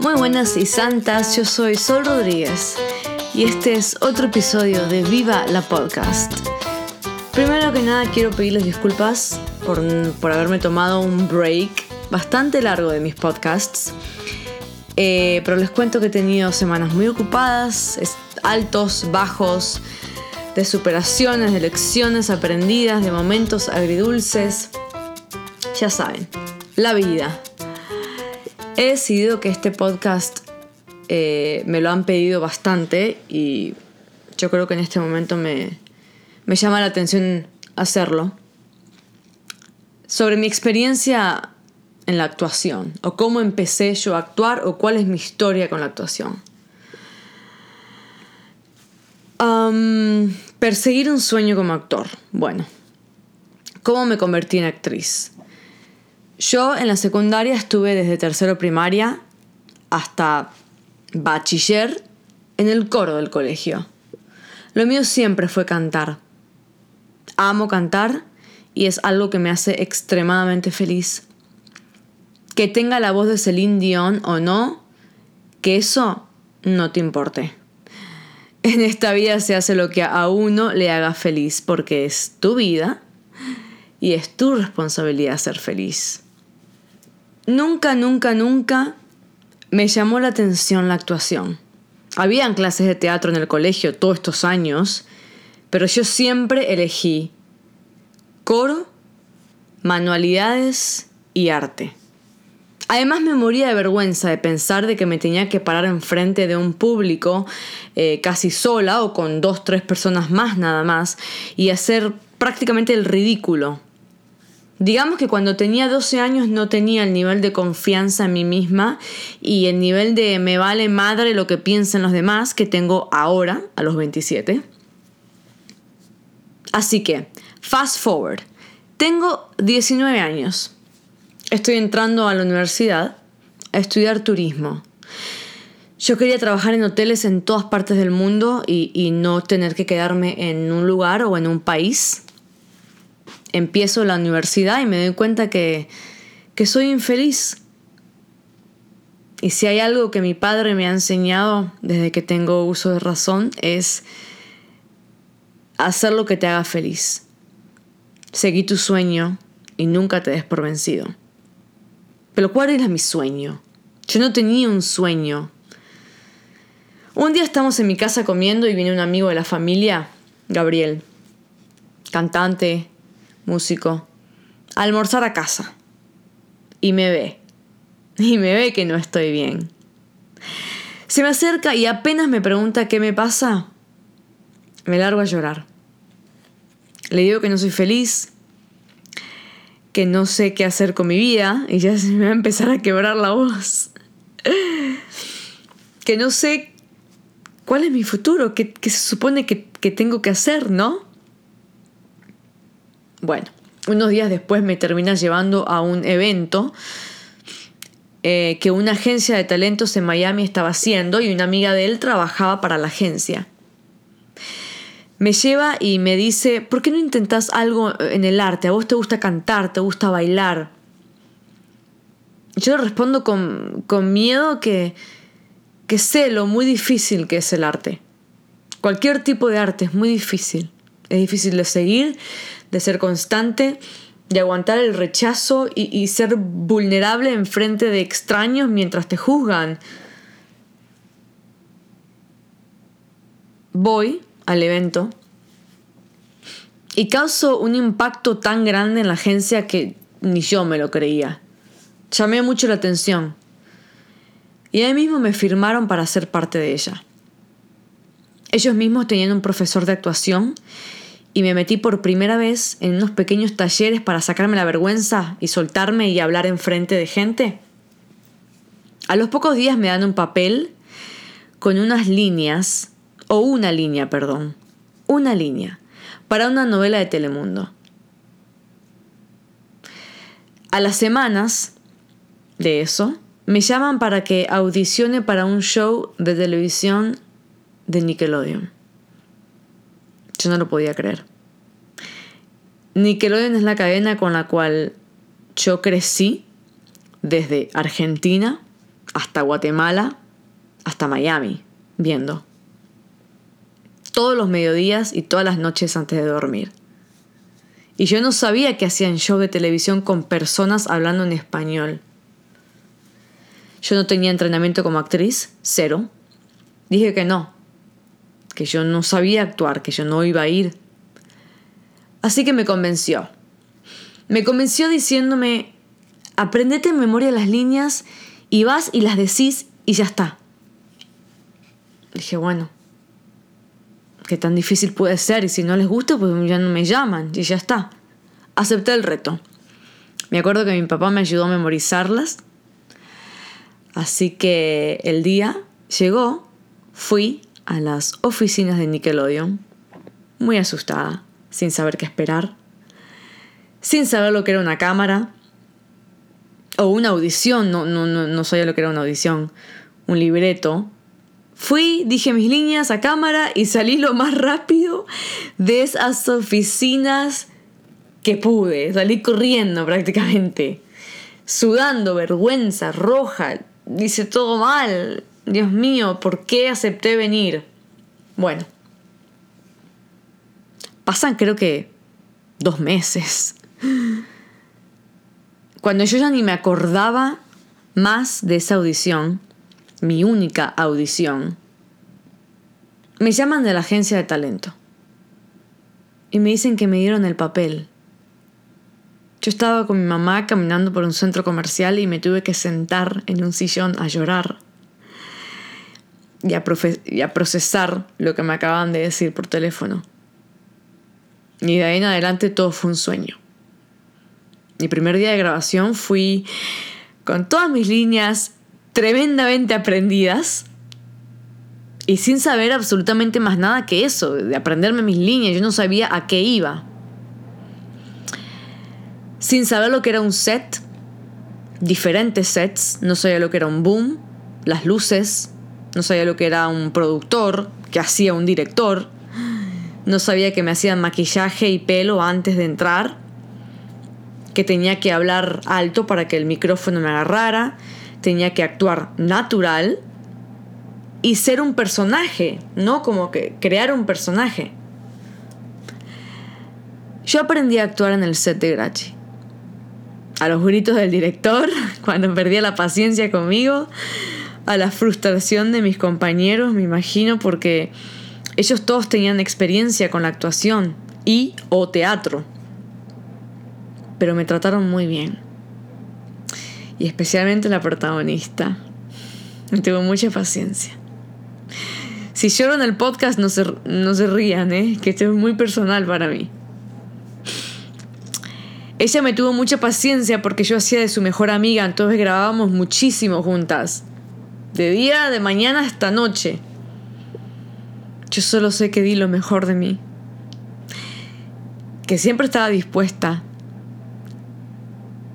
Muy buenas y santas, yo soy Sol Rodríguez y este es otro episodio de Viva la Podcast. Primero que nada quiero pedirles disculpas por, por haberme tomado un break bastante largo de mis podcasts, eh, pero les cuento que he tenido semanas muy ocupadas, altos, bajos, de superaciones, de lecciones aprendidas, de momentos agridulces. Ya saben, la vida. He decidido que este podcast eh, me lo han pedido bastante y yo creo que en este momento me, me llama la atención hacerlo. Sobre mi experiencia en la actuación, o cómo empecé yo a actuar, o cuál es mi historia con la actuación. perseguir un sueño como actor. Bueno, ¿cómo me convertí en actriz? Yo en la secundaria estuve desde tercero primaria hasta bachiller en el coro del colegio. Lo mío siempre fue cantar. Amo cantar y es algo que me hace extremadamente feliz. Que tenga la voz de Celine Dion o no, que eso no te importe. En esta vida se hace lo que a uno le haga feliz porque es tu vida y es tu responsabilidad ser feliz. Nunca, nunca, nunca me llamó la atención la actuación. Habían clases de teatro en el colegio todos estos años, pero yo siempre elegí coro, manualidades y arte. Además me moría de vergüenza de pensar de que me tenía que parar enfrente de un público eh, casi sola o con dos, tres personas más nada más y hacer prácticamente el ridículo Digamos que cuando tenía 12 años no tenía el nivel de confianza en mí misma y el nivel de me vale madre lo que piensen los demás que tengo ahora, a los 27. Así que, fast forward. Tengo 19 años. Estoy entrando a la universidad a estudiar turismo. Yo quería trabajar en hoteles en todas partes del mundo y, y no tener que quedarme en un lugar o en un país empiezo la universidad y me doy cuenta que, que soy infeliz. Y si hay algo que mi padre me ha enseñado desde que tengo uso de razón es hacer lo que te haga feliz. Seguí tu sueño y nunca te des por vencido. Pero ¿cuál era mi sueño? Yo no tenía un sueño. Un día estamos en mi casa comiendo y viene un amigo de la familia, Gabriel, cantante, músico, almorzar a casa. Y me ve. Y me ve que no estoy bien. Se me acerca y apenas me pregunta qué me pasa, me largo a llorar. Le digo que no soy feliz, que no sé qué hacer con mi vida y ya se me va a empezar a quebrar la voz. Que no sé cuál es mi futuro, qué, se supone que, que tengo que hacer, ¿no? Bueno, unos días después me termina llevando a un evento eh, que una agencia de talentos en Miami estaba haciendo y una amiga de él trabajaba para la agencia. Me lleva y me dice, ¿por qué no intentas algo en el arte? ¿A vos te gusta cantar? ¿Te gusta bailar? Yo le respondo con, con miedo que, que sé lo muy difícil que es el arte. Cualquier tipo de arte es muy difícil. Es difícil de seguir, de ser constante, de aguantar el rechazo y, ser vulnerable en frente de extraños mientras te juzgan. Voy al evento y causo un impacto tan grande en la agencia que ni yo me lo creía. Llamé mucho la atención. Y ahí mismo me firmaron para ser parte de ella. Ellos mismos tenían un profesor de actuación y me metí por primera vez en unos pequeños talleres para sacarme la vergüenza y soltarme y hablar enfrente de gente. A los pocos días me dan un papel con unas líneas, o una línea, perdón, una línea, para una novela de Telemundo. A las semanas de eso, me llaman para que audicione para un show de televisión de Nickelodeon. Yo no lo podía creer. Nickelodeon es la cadena con la cual yo crecí desde Argentina hasta Guatemala, hasta Miami, viendo. Todos los mediodías y todas las noches antes de dormir. Y yo no sabía que hacían show de televisión con personas hablando en español. Yo no tenía entrenamiento como actriz, cero. Dije que no, que yo no sabía actuar, que yo no iba a ir. Así que me convenció. Me convenció diciéndome, aprendete en memoria las líneas y vas y las decís y ya está. Dije, bueno, qué tan difícil puede ser y si no les gusta, pues ya no me llaman y ya está. Acepté el reto. Me acuerdo que mi papá me ayudó a memorizarlas. Así que el día llegó, fui a las oficinas de Nickelodeon, muy asustada, sin saber qué esperar, sin saber lo que era una cámara o una audición, no, no, no, no sabía lo que era una audición, un libreto, Fui, dije mis líneas a cámara y salí lo más rápido de esas oficinas que pude. Salí corriendo prácticamente. Sudando, vergüenza, roja. Dice todo mal. Dios mío, ¿por qué acepté venir? Bueno. Pasan creo que dos meses. Cuando yo ya ni me acordaba más de esa audición, mi única audición, me llaman de la agencia de talento y me dicen que me dieron el papel. Yo estaba con mi mamá caminando por un centro comercial y me tuve que sentar en un sillón a llorar y a, y a procesar lo que me acaban de decir por teléfono. Y de ahí en adelante todo fue un sueño. Mi primer día de grabación fui con todas mis líneas tremendamente aprendidas y sin saber absolutamente más nada que eso, de aprenderme mis líneas, yo no sabía a qué iba. Sin saber lo que era un set, diferentes sets, no sabía lo que era un boom, las luces, no sabía lo que era un productor, que hacía un director, no sabía que me hacían maquillaje y pelo antes de entrar, que tenía que hablar alto para que el micrófono me agarrara, tenía que actuar natural y ser un personaje, ¿no? Como que crear un personaje. Yo aprendí a actuar en el set de Grachi. A los gritos del director, cuando perdía la paciencia conmigo, a la frustración de mis compañeros, me imagino, porque ellos todos tenían experiencia con la actuación y o teatro. Pero me trataron muy bien y especialmente la protagonista. Tuvo mucha paciencia. Si lloro en el podcast, no se, no se rían, ¿eh? que esto es muy personal para mí. Ella me tuvo mucha paciencia porque yo hacía de su mejor amiga, entonces grabábamos muchísimo juntas. De día, de mañana hasta noche. Yo solo sé que di lo mejor de mí. Que siempre estaba dispuesta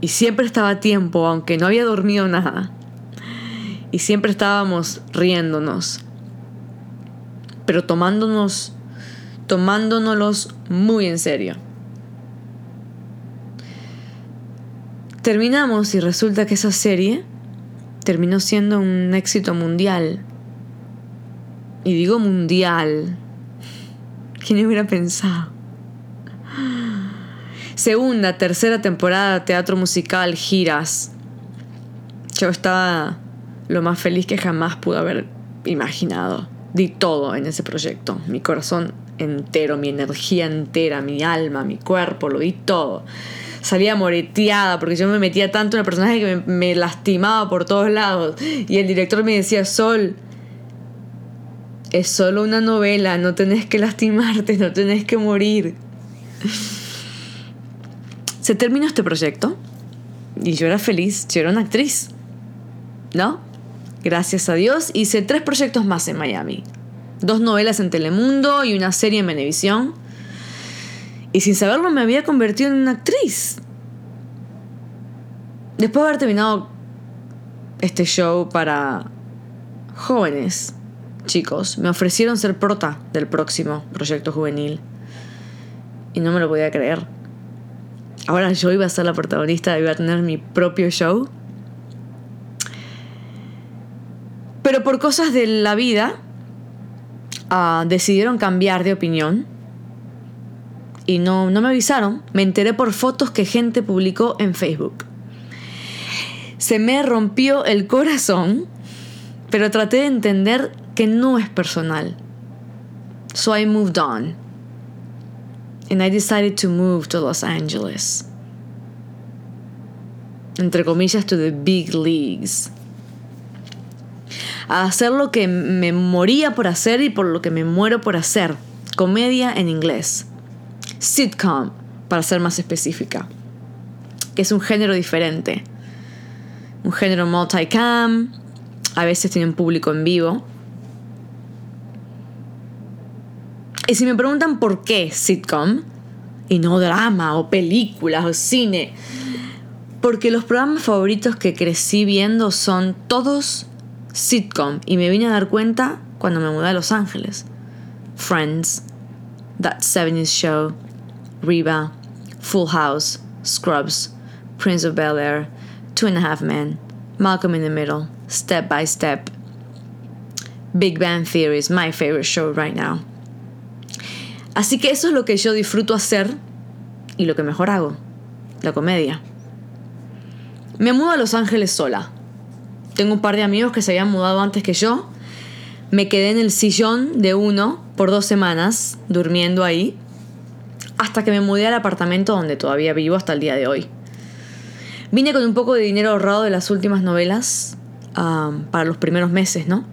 y siempre estaba a tiempo, aunque no había dormido nada. Y siempre estábamos riéndonos. Pero tomándonos, tomándonos muy en serio. Terminamos y resulta que esa serie terminó siendo un éxito mundial. Y digo mundial. ¿Quién hubiera pensado? segunda, tercera temporada, teatro musical, giras. Yo estaba lo más feliz que jamás pude haber imaginado. Di todo en ese proyecto, mi corazón entero, mi energía entera, mi alma, mi cuerpo, lo di todo. Salía moreteada porque yo me metía tanto en el personaje que me, lastimaba por todos lados. Y el director me decía, Sol, es solo una novela, no tenés que lastimarte, no tenés que morir. Se terminó este proyecto y yo era feliz, yo era una actriz, ¿no? Gracias a Dios hice tres proyectos más en Miami. Dos novelas en Telemundo y una serie en Venevisión. Y sin saberlo me había convertido en una actriz. Después de haber terminado este show para jóvenes, chicos, me ofrecieron ser prota del próximo proyecto juvenil. Y no me lo podía creer ahora yo iba a ser la protagonista, iba a tener mi propio show. Pero por cosas de la vida ah, decidieron cambiar de opinión y no, no me avisaron. Me enteré por fotos que gente publicó en Facebook. Se me rompió el corazón, pero traté de entender que no es personal. So I moved on. And I decided to move to Los Angeles. Entre comillas, to the big leagues. A hacer lo que me moría por hacer y por lo que me muero por hacer. Comedia en inglés sitcom, para ser más específica, que es un género diferente. Un género multicam, a veces tiene un público en vivo. Y si me preguntan por qué sitcom, y no drama o películas o cine, porque los programas favoritos que crecí viendo son todos sitcom y me vine a dar cuenta cuando me mudé a Los Ángeles. Friends, That 70s Show, Reba, Full House, Scrubs, Prince of Bel Air, Two and a Half Men, Malcolm in the Middle, Step by Step. Big Bang Theory is my favorite show right now. Así que eso es lo que yo disfruto hacer y lo que mejor hago, la comedia. Me mudo a Los Ángeles sola. Tengo un par de amigos que se habían mudado antes que yo. Me quedé en el sillón de uno por dos semanas, durmiendo ahí hasta que me mudé al apartamento donde todavía vivo hasta el día de hoy. Vine con un poco de dinero ahorrado de las últimas novelas para los primeros meses, ¿no?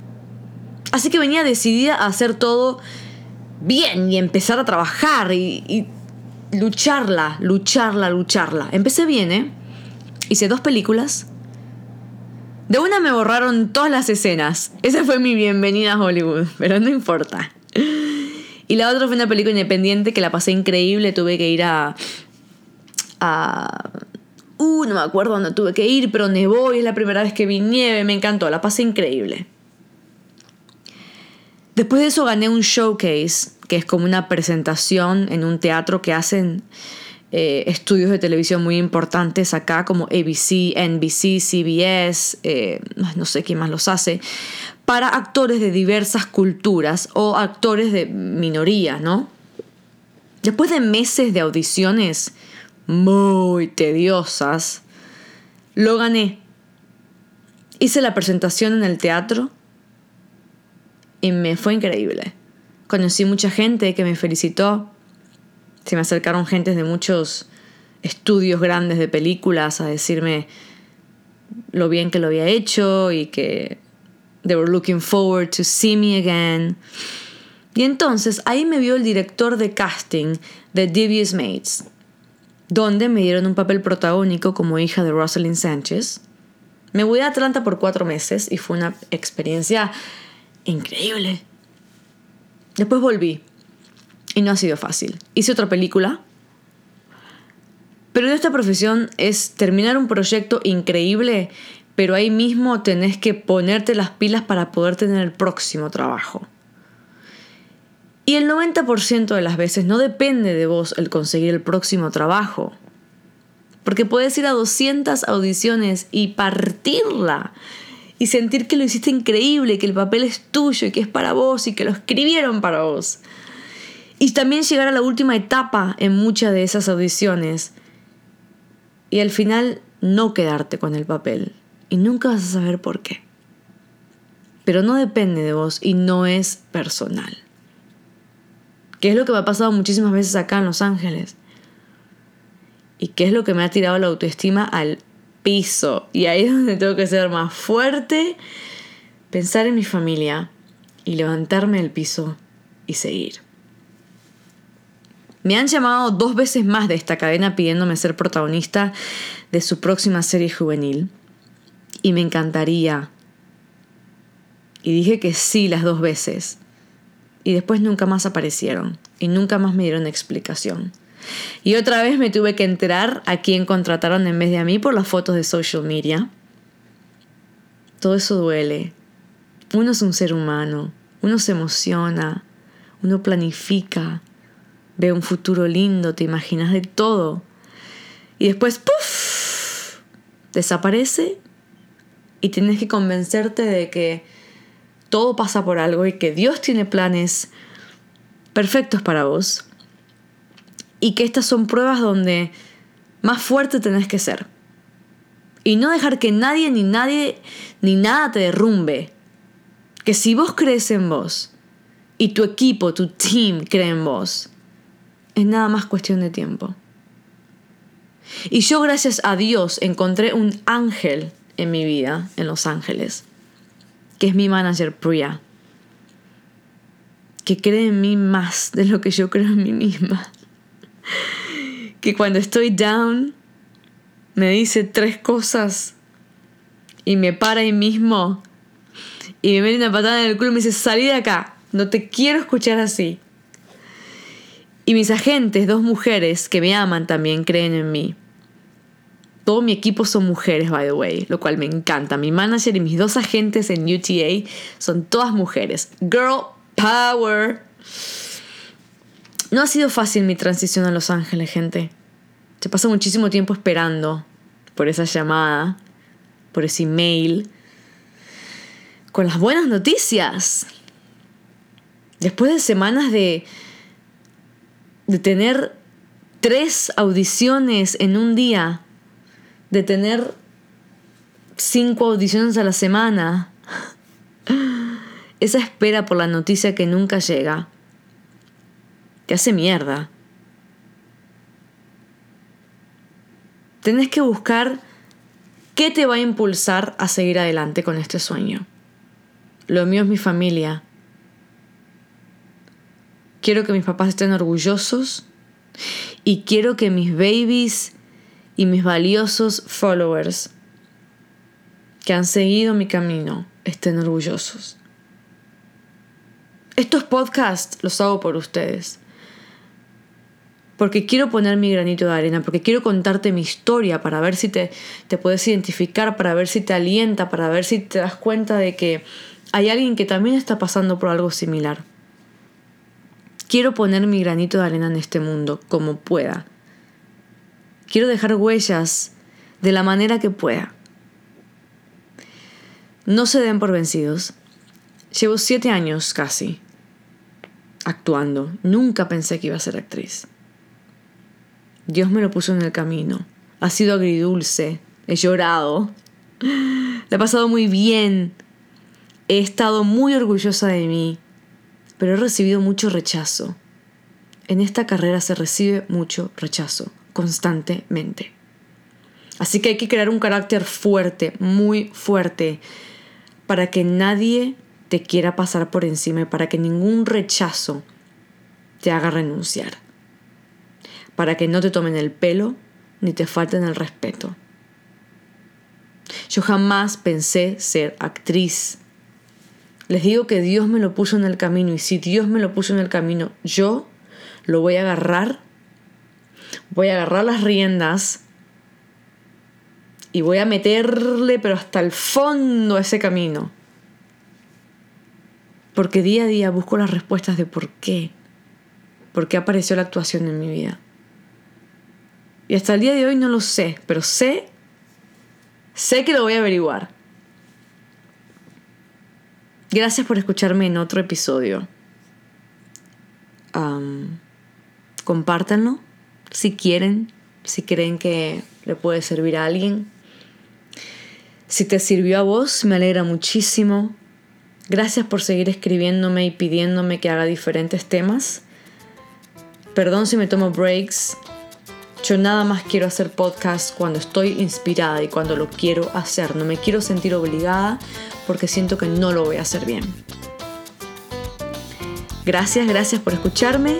Así que venía decidida a hacer todo bien y empezar a trabajar y, y lucharla, lucharla, lucharla. Empecé bien, ¿eh? Hice dos películas. De una me borraron todas las escenas. Esa fue mi bienvenida a Hollywood, pero no importa. Y la otra fue una película independiente que la pasé increíble. Tuve que ir a. uh, no me acuerdo dónde tuve que ir, pero nevó y es la primera vez que vi nieve. Me encantó, la pasé increíble. Después de eso gané un showcase, que es como una presentación en un teatro que hacen eh, estudios de televisión muy importantes acá, como ABC, NBC, CBS, eh, no sé quién más los hace, para actores de diversas culturas o actores de minoría, ¿no? Después de meses de audiciones muy tediosas, lo gané. Hice la presentación en el teatro y me fue increíble. Conocí mucha gente que me felicitó. Se me acercaron gentes de muchos estudios grandes de películas a decirme lo bien que lo había hecho y que They were looking forward to see me again. Y entonces ahí me vio el director de casting de Devious Mates, donde me dieron un papel protagónico como hija de Rosalind Sánchez. Me voy a Atlanta por cuatro meses y fue una experiencia increíble. Después volví y no ha sido fácil. Hice otra película, pero en esta profesión es terminar un proyecto increíble pero ahí mismo tenés que ponerte las pilas para poder tener el próximo trabajo. Y el 90% de las veces no depende de vos el conseguir el próximo trabajo. Porque puedes ir a 200 audiciones y partirla. Y sentir que lo hiciste increíble, que el papel es tuyo y que es para vos y que lo escribieron para vos. Y también llegar a la última etapa en muchas de esas audiciones. Y al final no quedarte con el papel y nunca vas a saber por qué. Pero no depende de vos y no es personal. ¿Qué es lo que me ha pasado muchísimas veces acá en Los Ángeles? ¿Y qué es lo que me ha tirado la autoestima al piso? Y ahí es donde tengo que ser más fuerte, pensar en mi familia y levantarme del piso y seguir. Me han llamado dos veces más de esta cadena pidiéndome ser protagonista de su próxima serie juvenil y me encantaría. Y dije que sí las dos veces. Y después nunca más aparecieron y nunca más me dieron explicación. Y otra vez me tuve que enterar a quién contrataron en vez de a mí por las fotos de social media. Todo eso duele. Uno es un ser humano, uno se emociona, uno planifica, ve un futuro lindo, te imaginas de todo. Y después, ¡puf! Desaparece y tienes que convencerte de que todo pasa por algo y que Dios tiene planes perfectos para vos. Y que estas son pruebas donde más fuerte tenés que ser. Y no dejar que nadie ni nadie ni nada te derrumbe. Que si vos crees en vos y tu equipo, tu team cree en vos, es nada más cuestión de tiempo. Y yo gracias a Dios encontré un ángel en mi vida, en Los Ángeles, que es mi manager Priya, que cree en mí más de lo que yo creo en mí misma. Que cuando estoy down, me dice tres cosas y me para ahí mismo y me mete una patada en el culo y me dice, salí de acá, no te quiero escuchar así. Y mis agentes, dos mujeres que me aman también, creen en mí. Todo mi equipo son mujeres, by the way, lo cual me encanta. Mi manager y mis dos agentes en UTA son todas mujeres. Girl power. No ha sido fácil mi transición a Los Ángeles, gente. Se pasa muchísimo tiempo esperando por esa llamada, por ese email, con las buenas noticias. Después de semanas de, de tener tres audiciones en un día, de tener cinco audiciones a la semana. Esa espera por la noticia que nunca llega te hace mierda. Tenés que buscar qué te va a impulsar a seguir adelante con este sueño. Lo mío es mi familia. Quiero que mis papás estén orgullosos y quiero que mis babies y mis valiosos followers que han seguido mi camino estén orgullosos. Estos podcasts los hago por ustedes. Porque quiero poner mi granito de arena, porque quiero contarte mi historia para ver si te, te puedes identificar, para ver si te alienta, para ver si te das cuenta de que hay alguien que también está pasando por algo similar. Quiero poner mi granito de arena en este mundo como pueda. Quiero dejar huellas de la manera que pueda. No se den por vencidos. Llevo siete años casi actuando. Nunca pensé que iba a ser actriz. Dios me lo puso en el camino. Ha sido agridulce. He llorado. Le he pasado muy bien. He estado muy orgullosa de mí. Pero he recibido mucho rechazo. En esta carrera se recibe mucho rechazo constantemente. Así que hay que crear un carácter fuerte, muy fuerte, para que nadie te quiera pasar por encima y para que ningún rechazo te haga renunciar. Para que no te tomen el pelo ni te falten el respeto. Yo jamás pensé ser actriz. Les digo que Dios me lo puso en el camino y si Dios me lo puso en el camino, yo lo voy a agarrar voy a agarrar las riendas y voy a meterle, pero hasta el fondo ese camino. Porque día a día busco las respuestas de por qué. ¿Por qué apareció la actuación en mi vida? Y hasta el día de hoy no lo sé, pero sé, sé que lo voy a averiguar. Gracias por escucharme en otro episodio. compártanlo si quieren, si creen que le puede servir a alguien. Si te sirvió a vos, me alegra muchísimo. Gracias por seguir escribiéndome y pidiéndome que haga diferentes temas. Perdón si me tomo breaks. Yo nada más quiero hacer podcast cuando estoy inspirada y cuando lo quiero hacer. No me quiero sentir obligada porque siento que no lo voy a hacer bien. Gracias, gracias por escucharme